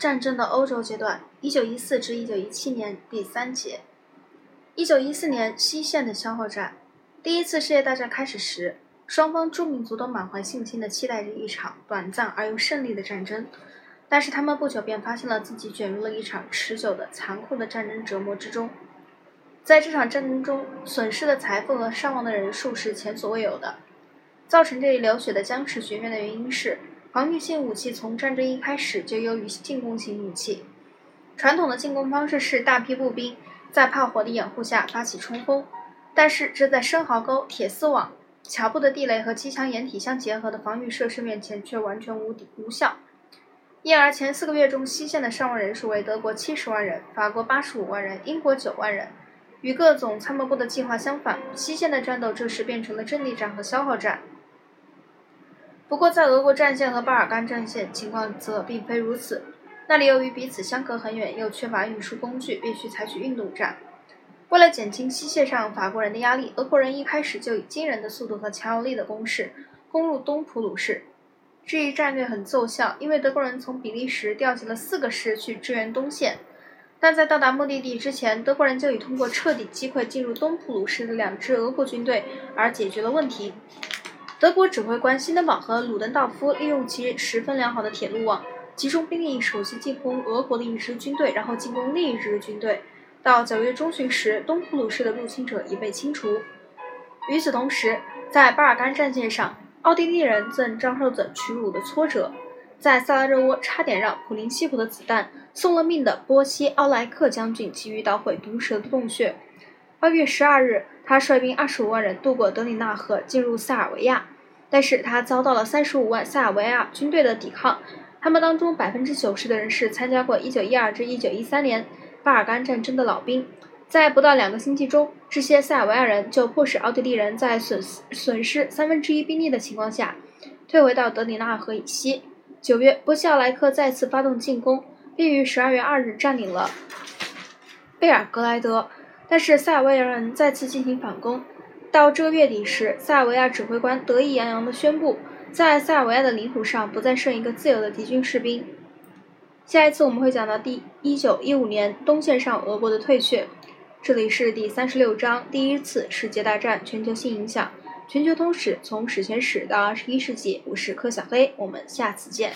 战争的欧洲阶段（一九一四至一九一七年）第三节。一九一四年西线的消耗战。第一次世界大战开始时，双方诸民族都满怀信心地期待着一场短暂而又胜利的战争。但是他们不久便发现了自己卷入了一场持久的、残酷的战争折磨之中。在这场战争中，损失的财富和伤亡的人数是前所未有的。造成这一流血的僵持局面的原因是。防御性武器从战争一开始就优于进攻型武器。传统的进攻方式是大批步兵在炮火的掩护下发起冲锋，但是这在生壕沟、铁丝网、桥布的地雷和机枪掩体相结合的防御设施面前却完全无敌无效。因而前四个月中，西线的伤亡人数为德国七十万人，法国八十五万人，英国九万人。与各总参谋部的计划相反，西线的战斗这时变成了阵地战和消耗战。不过，在俄国战线和巴尔干战线，情况则并非如此。那里由于彼此相隔很远，又缺乏运输工具，必须采取运动战。为了减轻西线上法国人的压力，俄国人一开始就以惊人的速度和强有力的攻势攻入东普鲁士。这一战略很奏效，因为德国人从比利时调集了四个师去支援东线。但在到达目的地之前，德国人就已通过彻底击溃进入东普鲁士的两支俄国军队而解决了问题。德国指挥官辛德堡和鲁登道夫利用其十分良好的铁路网，集中兵力，首先进攻俄国的一支军队，然后进攻另一支军队。到九月中旬时，东普鲁士的入侵者已被清除。与此同时，在巴尔干战线上，奥地利人正遭受着屈辱的挫折。在萨拉热窝差点让普林西普的子弹送了命的波西奥莱克将军，急于捣毁毒蛇的洞穴。二月十二日，他率兵二十五万人渡过德里纳河，进入塞尔维亚，但是他遭到了三十五万塞尔维亚军队的抵抗。他们当中百分之九十的人是参加过一九一二至一九一三年巴尔干战争的老兵。在不到两个星期中，这些塞尔维亚人就迫使奥地利人在损损失三分之一兵力的情况下，退回到德里纳河以西。九月，波西奥莱克再次发动进攻，并于十二月二日占领了贝尔格莱德。但是塞尔维亚人再次进行反攻。到这个月底时，塞尔维亚指挥官得意洋洋地宣布，在塞尔维亚的领土上不再剩一个自由的敌军士兵。下一次我们会讲到第一九一五年东线上俄国的退却。这里是第三十六章，第一次世界大战全球性影响，全球通史从史前史到二十一世纪。我是柯小黑，我们下次见。